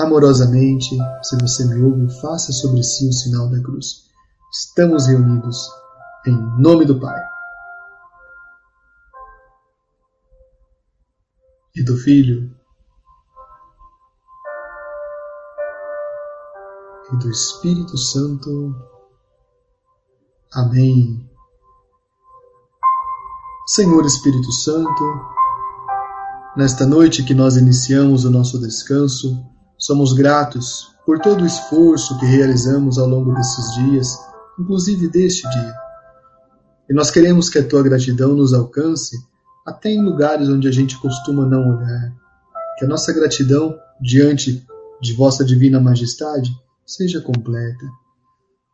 Amorosamente, se você me ouve, faça sobre si o sinal da cruz. Estamos reunidos em nome do Pai e do Filho e do Espírito Santo. Amém. Senhor Espírito Santo, nesta noite que nós iniciamos o nosso descanso, somos gratos por todo o esforço que realizamos ao longo desses dias, inclusive deste dia. E nós queremos que a tua gratidão nos alcance até em lugares onde a gente costuma não olhar. Que a nossa gratidão diante de vossa divina majestade seja completa.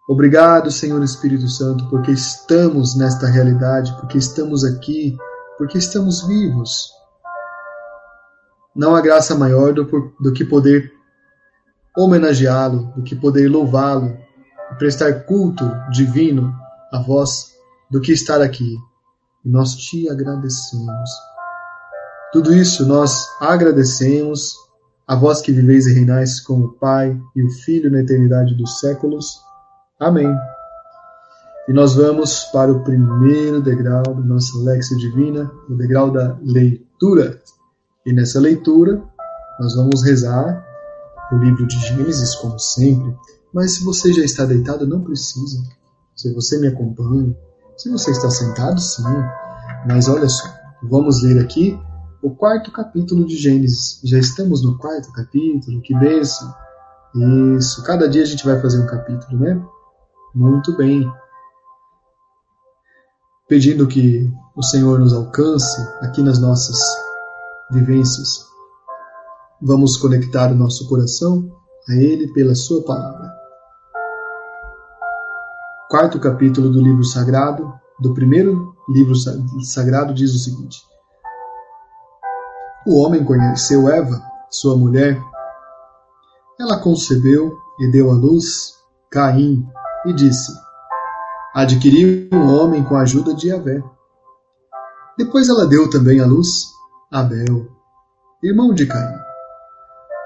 Obrigado, Senhor Espírito Santo, porque estamos nesta realidade, porque estamos aqui, porque estamos vivos. Não há graça maior do, do que poder homenageá-lo, do que poder louvá-lo e prestar culto divino a vós, do que estar aqui e nós te agradecemos. Tudo isso nós agradecemos a vós que viveis e reinais com o Pai e o Filho na eternidade dos séculos. Amém. E nós vamos para o primeiro degrau da nossa Lexia Divina, o degrau da leitura. E nessa leitura, nós vamos rezar o livro de Gênesis, como sempre. Mas se você já está deitado, não precisa. Se você me acompanha, se você está sentado, sim. Mas olha só, vamos ler aqui o quarto capítulo de Gênesis. Já estamos no quarto capítulo, que bênção! Isso, cada dia a gente vai fazer um capítulo, né? Muito bem. Pedindo que o Senhor nos alcance aqui nas nossas vivências. Vamos conectar o nosso coração a Ele pela Sua palavra quarto capítulo do livro sagrado, do primeiro livro sagrado, diz o seguinte: O homem conheceu Eva, sua mulher. Ela concebeu e deu à luz Caim e disse: Adquiri um homem com a ajuda de Avé. Depois ela deu também à luz Abel, irmão de Caim.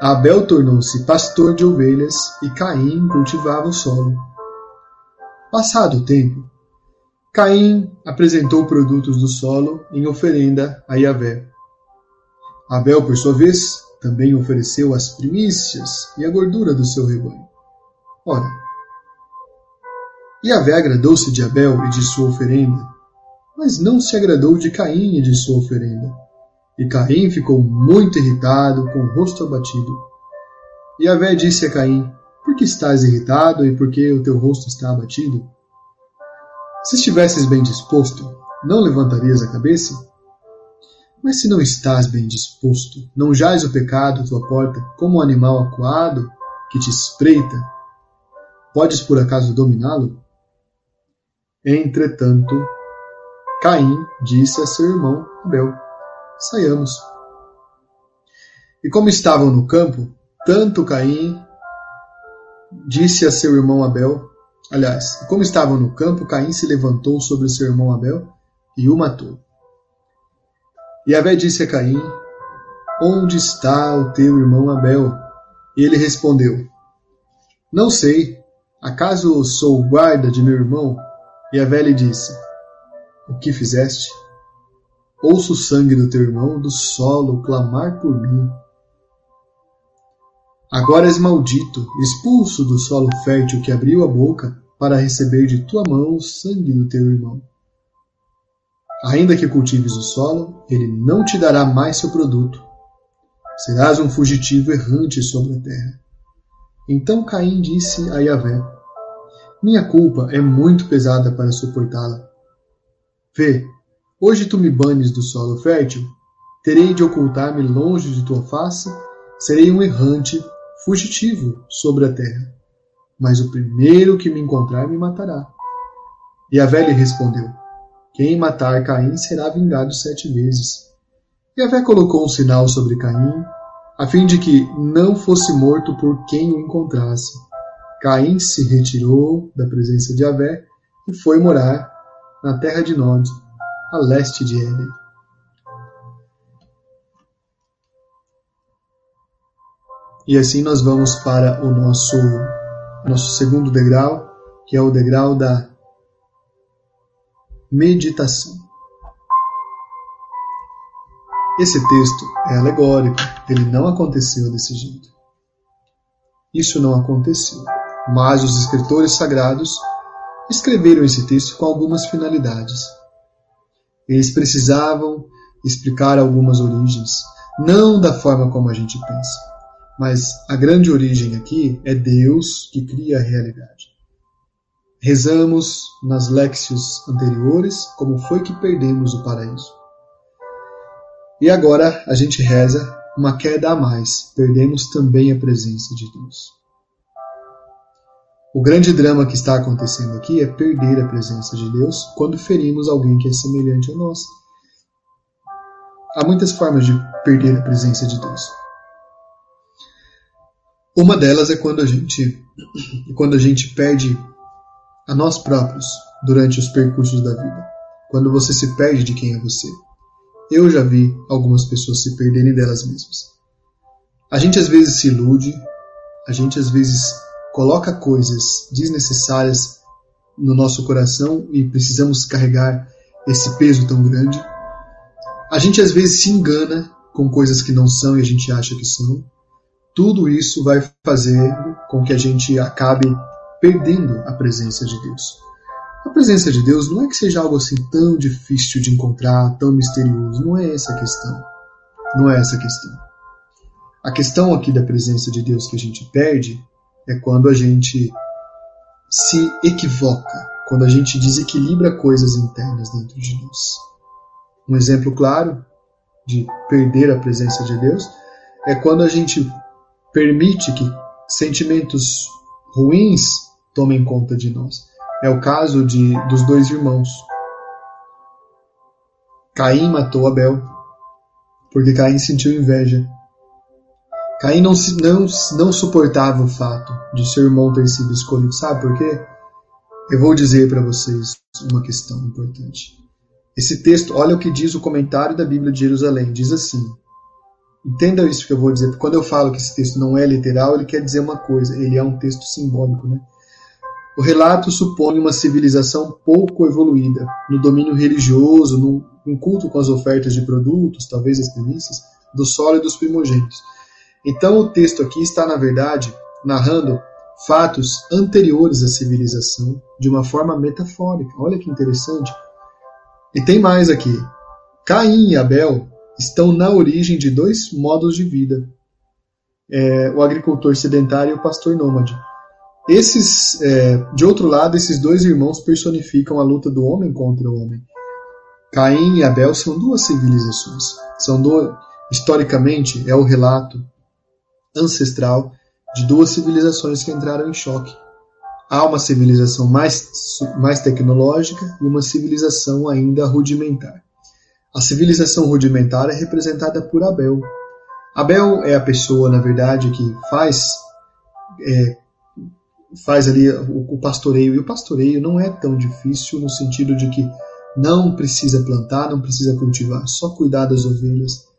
Abel tornou-se pastor de ovelhas e Caim cultivava o solo. Passado o tempo, Caim apresentou produtos do solo em oferenda a Yahvé. Abel, por sua vez, também ofereceu as primícias e a gordura do seu rebanho. Ora, Yahvé agradou-se de Abel e de sua oferenda, mas não se agradou de Caim e de sua oferenda. E Caim ficou muito irritado, com o rosto abatido. Yahvé disse a Caim: por que estás irritado e por que o teu rosto está abatido? Se estivesses bem disposto, não levantarias a cabeça? Mas se não estás bem disposto, não jaz o pecado à tua porta como um animal acuado que te espreita, podes por acaso dominá-lo? Entretanto, Caim disse a seu irmão Abel: Saiamos. E como estavam no campo, tanto Caim disse a seu irmão Abel, aliás, como estavam no campo, Caim se levantou sobre seu irmão Abel e o matou. E Abel disse a Caim: Onde está o teu irmão Abel? E ele respondeu: Não sei. Acaso sou guarda de meu irmão? E Abel lhe disse: O que fizeste? Ouço o sangue do teu irmão do solo clamar por mim. Agora és maldito, expulso do solo fértil que abriu a boca para receber de tua mão o sangue do teu irmão. Ainda que cultives o solo, ele não te dará mais seu produto. Serás um fugitivo errante sobre a terra. Então Caim disse a Yahvé: Minha culpa é muito pesada para suportá-la. Vê, hoje tu me banes do solo fértil, terei de ocultar-me longe de tua face, serei um errante, fugitivo sobre a terra. Mas o primeiro que me encontrar me matará. E a velha respondeu: Quem matar Caim será vingado sete vezes. E a velha colocou um sinal sobre Caim, a fim de que não fosse morto por quem o encontrasse. Caim se retirou da presença de Avé e foi morar na terra de Nod, a leste de Éden. E assim nós vamos para o nosso, nosso segundo degrau, que é o degrau da meditação. Esse texto é alegórico, ele não aconteceu desse jeito. Isso não aconteceu, mas os escritores sagrados escreveram esse texto com algumas finalidades. Eles precisavam explicar algumas origens, não da forma como a gente pensa, mas a grande origem aqui é Deus que cria a realidade. Rezamos nas léxios anteriores como foi que perdemos o paraíso. E agora a gente reza uma queda a mais, perdemos também a presença de Deus. O grande drama que está acontecendo aqui é perder a presença de Deus quando ferimos alguém que é semelhante a nós. Há muitas formas de perder a presença de Deus. Uma delas é quando a gente quando a gente perde a nós próprios durante os percursos da vida. Quando você se perde de quem é você. Eu já vi algumas pessoas se perderem delas mesmas. A gente às vezes se ilude, a gente às vezes coloca coisas desnecessárias no nosso coração e precisamos carregar esse peso tão grande. A gente às vezes se engana com coisas que não são e a gente acha que são. Tudo isso vai fazendo com que a gente acabe perdendo a presença de Deus. A presença de Deus não é que seja algo assim tão difícil de encontrar, tão misterioso. Não é essa a questão. Não é essa a questão. A questão aqui da presença de Deus que a gente perde é quando a gente se equivoca, quando a gente desequilibra coisas internas dentro de nós. Um exemplo claro de perder a presença de Deus é quando a gente permite que sentimentos ruins tomem conta de nós. É o caso de, dos dois irmãos. Caim matou Abel porque Caim sentiu inveja. Caim não, não, não suportava o fato de seu irmão ter sido escolhido. Sabe por quê? Eu vou dizer para vocês uma questão importante. Esse texto, olha o que diz o comentário da Bíblia de Jerusalém. Diz assim: Entenda isso que eu vou dizer. Quando eu falo que esse texto não é literal, ele quer dizer uma coisa. Ele é um texto simbólico, né? O relato supõe uma civilização pouco evoluída, no domínio religioso, no, culto com as ofertas de produtos, talvez as primícias, e dos primogênitos. Então o texto aqui está, na verdade, narrando fatos anteriores à civilização de uma forma metafórica. Olha que interessante. E tem mais aqui. Caim e Abel estão na origem de dois modos de vida: é, o agricultor sedentário e o pastor nômade. Esses, é, de outro lado, esses dois irmãos personificam a luta do homem contra o homem. Caim e Abel são duas civilizações. São do, historicamente é o relato ancestral de duas civilizações que entraram em choque. Há uma civilização mais, mais tecnológica e uma civilização ainda rudimentar. A civilização rudimentar é representada por Abel. Abel é a pessoa, na verdade, que faz é, faz ali o, o pastoreio. E o pastoreio não é tão difícil no sentido de que não precisa plantar, não precisa cultivar, só cuidar das ovelhas.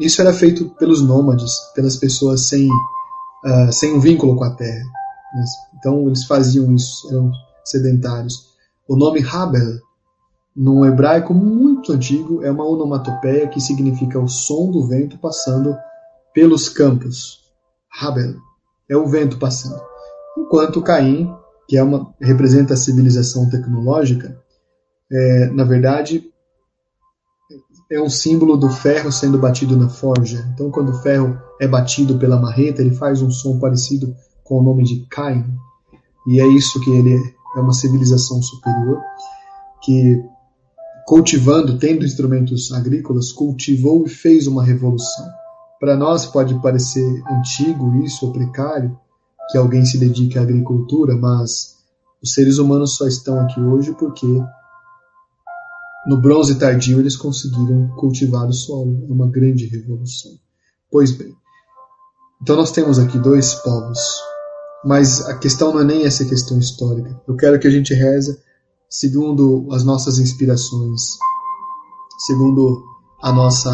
Isso era feito pelos nômades, pelas pessoas sem, uh, sem um vínculo com a terra. Então eles faziam isso, eram sedentários. O nome Habel, num hebraico muito antigo, é uma onomatopeia que significa o som do vento passando pelos campos. Habel é o vento passando enquanto Caim, que é uma, representa a civilização tecnológica, é, na verdade é um símbolo do ferro sendo batido na forja. Então, quando o ferro é batido pela marreta, ele faz um som parecido com o nome de Caim. E é isso que ele é uma civilização superior que cultivando, tendo instrumentos agrícolas, cultivou e fez uma revolução. Para nós pode parecer antigo isso ou precário que alguém se dedique à agricultura, mas os seres humanos só estão aqui hoje porque no bronze tardio eles conseguiram cultivar o solo. É uma grande revolução. Pois bem, então nós temos aqui dois povos, mas a questão não é nem essa questão histórica. Eu quero que a gente reza segundo as nossas inspirações, segundo a nossa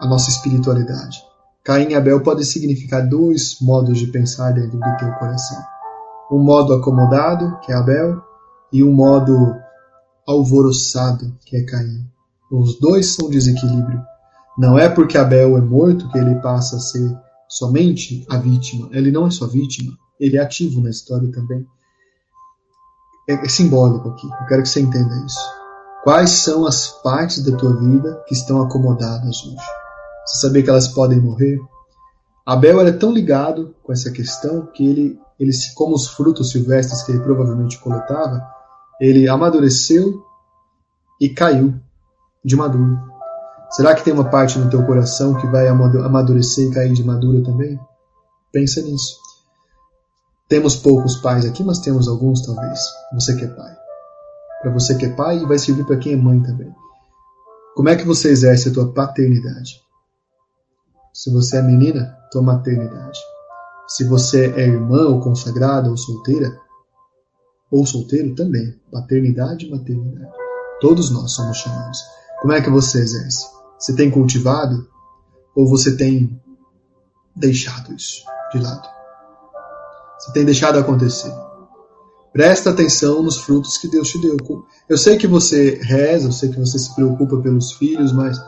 a nossa espiritualidade. Caim e Abel podem significar dois modos de pensar dentro do teu coração. Um modo acomodado, que é Abel, e um modo alvoroçado, que é Caim. Os dois são desequilíbrio. Não é porque Abel é morto que ele passa a ser somente a vítima. Ele não é só vítima, ele é ativo na história também. É, é simbólico aqui, eu quero que você entenda isso. Quais são as partes da tua vida que estão acomodadas hoje? Você sabia que elas podem morrer? Abel era tão ligado com essa questão que ele, ele como os frutos silvestres que ele provavelmente coletava, ele amadureceu e caiu de maduro. Será que tem uma parte no teu coração que vai amadurecer e cair de madura também? Pensa nisso. Temos poucos pais aqui, mas temos alguns talvez. Você que é pai. Para você que é pai e vai servir para quem é mãe também. Como é que você exerce a tua paternidade? Se você é menina, tua maternidade. Se você é irmã ou consagrada ou solteira, ou solteiro também, paternidade maternidade. Todos nós somos chamados. Como é que você exerce? Você tem cultivado ou você tem deixado isso de lado? Você tem deixado acontecer. Presta atenção nos frutos que Deus te deu. Eu sei que você reza, eu sei que você se preocupa pelos filhos, mas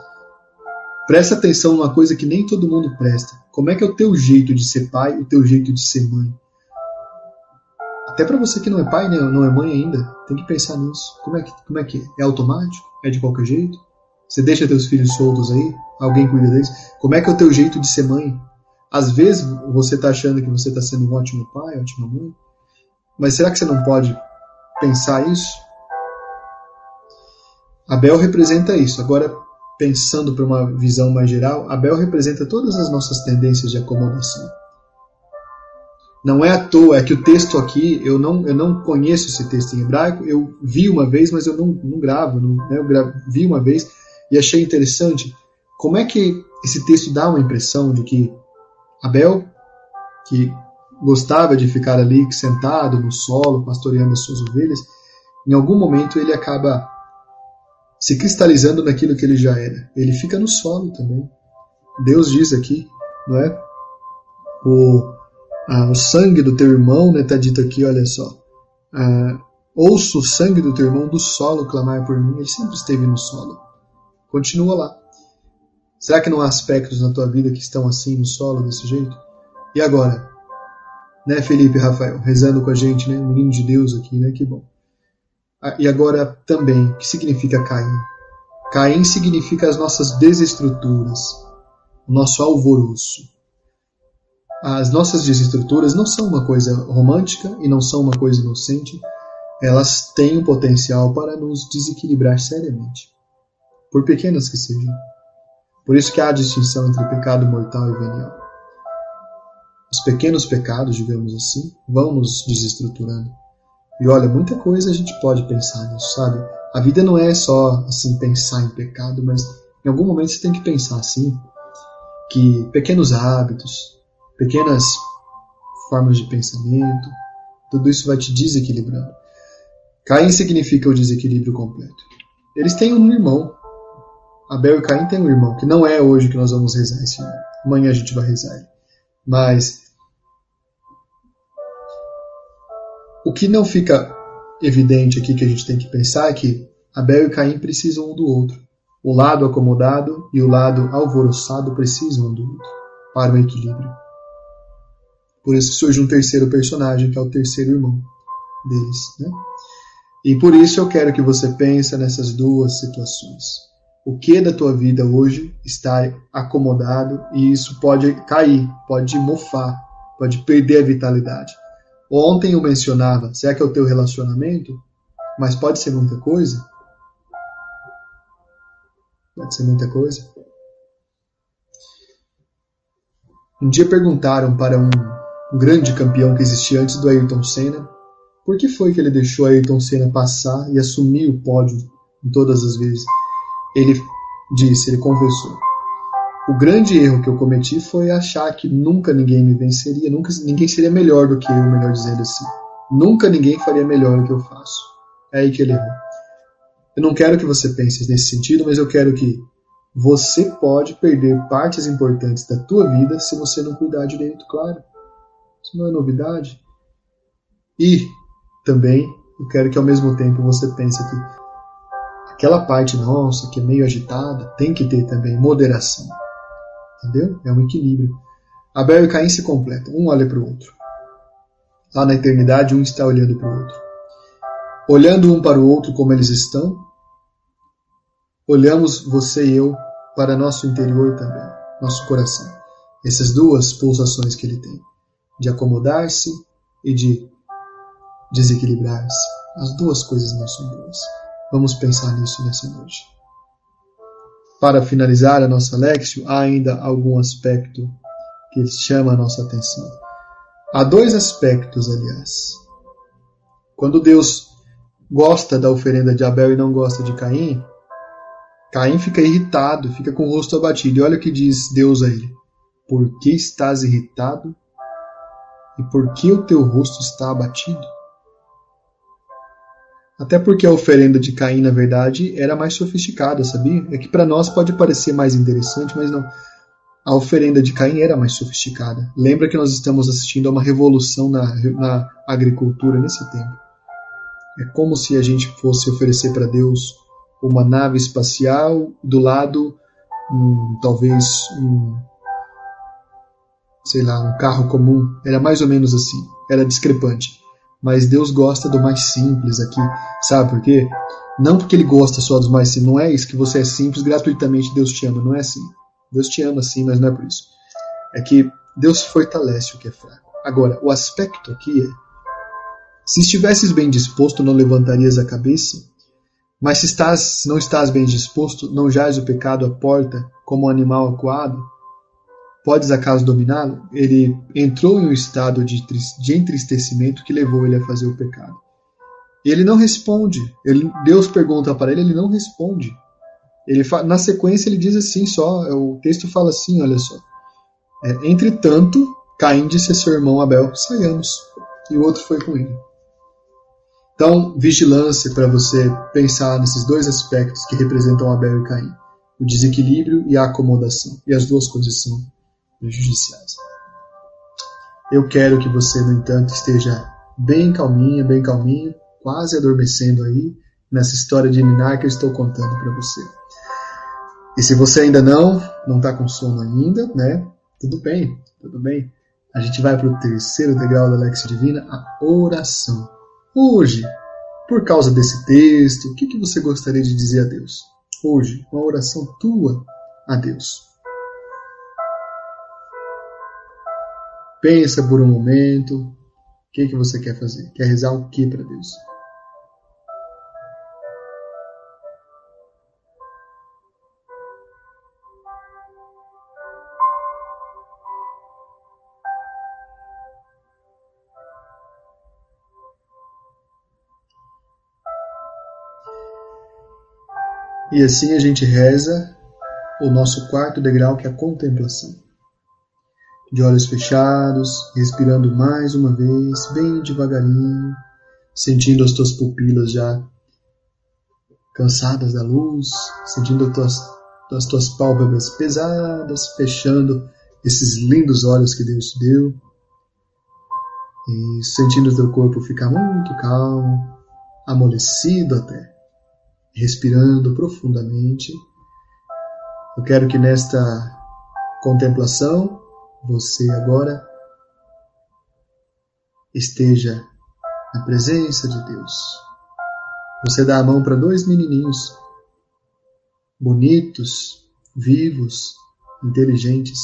presta atenção numa coisa que nem todo mundo presta. Como é que é o teu jeito de ser pai, o teu jeito de ser mãe? Até para você que não é pai, né, não é mãe ainda, tem que pensar nisso. Como é que, como é, que é? É automático? É de qualquer jeito? Você deixa teus filhos soltos aí? Alguém cuida deles? Como é que é o teu jeito de ser mãe? Às vezes você está achando que você está sendo um ótimo pai, ótima mãe, mas será que você não pode pensar isso? Abel representa isso. Agora, pensando para uma visão mais geral, Abel representa todas as nossas tendências de acomodação. Não é à toa, é que o texto aqui, eu não, eu não conheço esse texto em hebraico, eu vi uma vez, mas eu não, não gravo, não, né? eu gravo, vi uma vez e achei interessante como é que esse texto dá uma impressão de que Abel, que gostava de ficar ali sentado no solo, pastoreando as suas ovelhas, em algum momento ele acaba se cristalizando naquilo que ele já era. Ele fica no solo também. Deus diz aqui, não é? O ah, o sangue do teu irmão, né, tá dito aqui, olha só. Ah, ouço o sangue do teu irmão do solo clamar por mim. Ele sempre esteve no solo. Continua lá. Será que não há aspectos na tua vida que estão assim no solo, desse jeito? E agora? Né, Felipe Rafael, rezando com a gente, né? Menino de Deus aqui, né? Que bom. Ah, e agora também, o que significa Caim? Caim significa as nossas desestruturas, o nosso alvoroço as nossas desestruturas não são uma coisa romântica e não são uma coisa inocente, elas têm o potencial para nos desequilibrar seriamente, por pequenas que sejam. Por isso que há a distinção entre pecado mortal e venial. Os pequenos pecados, digamos assim, vão nos desestruturando. E olha, muita coisa a gente pode pensar nisso, sabe? A vida não é só assim pensar em pecado, mas em algum momento você tem que pensar assim que pequenos hábitos, pequenas formas de pensamento, tudo isso vai te desequilibrando. Caim significa o desequilíbrio completo. Eles têm um irmão. Abel e Caim têm um irmão, que não é hoje que nós vamos rezar esse irmão. Amanhã a gente vai rezar ele. Mas o que não fica evidente aqui que a gente tem que pensar é que Abel e Caim precisam um do outro. O lado acomodado e o lado alvoroçado precisam um do outro para o equilíbrio. Por isso surge um terceiro personagem, que é o terceiro irmão deles. Né? E por isso eu quero que você pense nessas duas situações. O que da tua vida hoje está acomodado e isso pode cair, pode mofar, pode perder a vitalidade. Ontem eu mencionava, será que é o teu relacionamento? Mas pode ser muita coisa? Pode ser muita coisa. Um dia perguntaram para um, um grande campeão que existia antes do Ayrton Senna por que foi que ele deixou Ayrton Senna passar e assumir o pódio em todas as vezes. Ele disse, ele confessou: o grande erro que eu cometi foi achar que nunca ninguém me venceria, nunca ninguém seria melhor do que eu, melhor dizendo assim. Nunca ninguém faria melhor o que eu faço. É aí que ele errou. Eu não quero que você pense nesse sentido, mas eu quero que você pode perder partes importantes da tua vida se você não cuidar direito, claro. Isso não é novidade. E também eu quero que ao mesmo tempo você pense que aquela parte nossa que é meio agitada tem que ter também moderação. Entendeu? É um equilíbrio. Abel e Caim se completam, um olha para o outro. Lá na eternidade, um está olhando para o outro. Olhando um para o outro como eles estão, olhamos você e eu para nosso interior também, nosso coração. Essas duas pulsações que ele tem, de acomodar-se e de desequilibrar-se. As duas coisas não são boas. Vamos pensar nisso nessa noite. Para finalizar a nossa Lexio, há ainda algum aspecto que chama a nossa atenção. Há dois aspectos, aliás. Quando Deus gosta da oferenda de Abel e não gosta de Caim, Caim fica irritado, fica com o rosto abatido. E olha o que diz Deus a ele: Por que estás irritado? E por que o teu rosto está abatido? Até porque a oferenda de Caim, na verdade, era mais sofisticada, sabia? É que para nós pode parecer mais interessante, mas não. A oferenda de Caim era mais sofisticada. Lembra que nós estamos assistindo a uma revolução na, na agricultura nesse tempo. É como se a gente fosse oferecer para Deus uma nave espacial, do lado, um, talvez um, sei lá, um carro comum. Era mais ou menos assim. Era discrepante mas Deus gosta do mais simples aqui. Sabe por quê? Não porque ele gosta só dos mais simples, não é isso que você é simples, gratuitamente Deus te ama, não é assim. Deus te ama sim, mas não é por isso. É que Deus fortalece o que é fraco. Agora, o aspecto aqui é: se estivesses bem disposto, não levantarias a cabeça, mas se estás, não estás bem disposto, não jaz o pecado à porta como um animal acuado, Podes acaso dominá-lo? Ele entrou em um estado de, de entristecimento que levou ele a fazer o pecado. E ele não responde. Ele, Deus pergunta para ele, ele não responde. Ele na sequência ele diz assim só, é, o texto fala assim, olha só. É, Entretanto, Caim disse a seu irmão Abel, saiamos. E o outro foi com ele. Então, vigilância para você pensar nesses dois aspectos que representam Abel e Caim: o desequilíbrio e a acomodação. E as duas coisas são Eu quero que você, no entanto, esteja bem calminha, bem calminho, quase adormecendo aí nessa história de Minar que eu estou contando para você. E se você ainda não, não está com sono ainda, né? Tudo bem, tudo bem. A gente vai para o terceiro degrau da Lexia Divina, a oração. Hoje, por causa desse texto, o que, que você gostaria de dizer a Deus? Hoje, uma oração tua a Deus. Pensa por um momento. O que, que você quer fazer? Quer rezar o que para Deus? E assim a gente reza o nosso quarto degrau, que é a contemplação de olhos fechados, respirando mais uma vez, bem devagarinho, sentindo as tuas pupilas já cansadas da luz, sentindo as tuas, as tuas pálpebras pesadas, fechando esses lindos olhos que Deus te deu. E sentindo o teu corpo ficar muito calmo, amolecido até, respirando profundamente. Eu quero que nesta contemplação você agora esteja na presença de Deus. Você dá a mão para dois menininhos bonitos, vivos, inteligentes.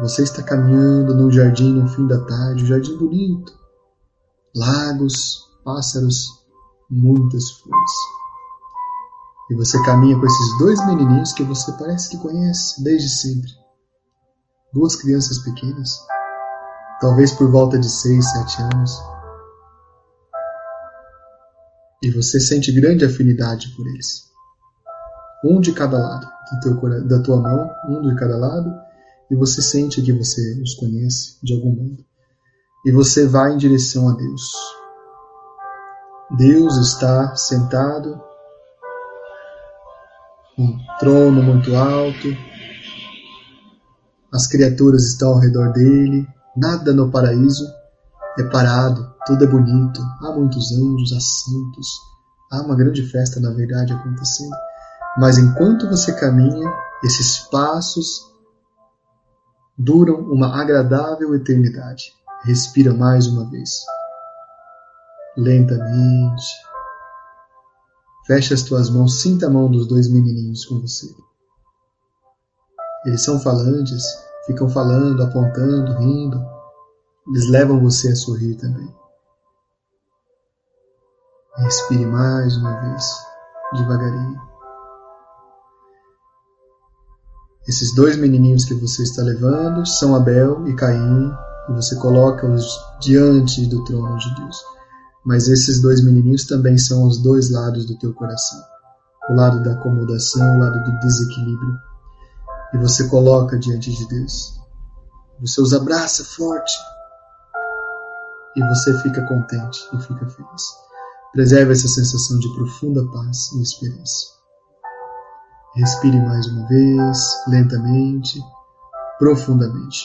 Você está caminhando num jardim no fim da tarde, um jardim bonito, lagos, pássaros, muitas flores. E você caminha com esses dois menininhos que você parece que conhece desde sempre. Duas crianças pequenas, talvez por volta de seis, sete anos. E você sente grande afinidade por eles. Um de cada lado teu, da tua mão, um de cada lado, e você sente que você os conhece de algum modo. E você vai em direção a Deus. Deus está sentado um trono muito alto, as criaturas estão ao redor dele, nada no paraíso é parado, tudo é bonito, há muitos anjos, há santos, há uma grande festa na verdade acontecendo. Mas enquanto você caminha, esses passos duram uma agradável eternidade. Respira mais uma vez. Lentamente, Feche as tuas mãos, sinta a mão dos dois menininhos com você. Eles são falantes, ficam falando, apontando, rindo. Eles levam você a sorrir também. Respire mais uma vez, devagarinho. Esses dois menininhos que você está levando são Abel e Caim, e você coloca-os diante do trono de Deus. Mas esses dois menininhos também são os dois lados do teu coração. O lado da acomodação, o lado do desequilíbrio. E você coloca diante de Deus. Você os abraça forte. E você fica contente e fica feliz. Preserve essa sensação de profunda paz e esperança. Respire mais uma vez, lentamente, profundamente.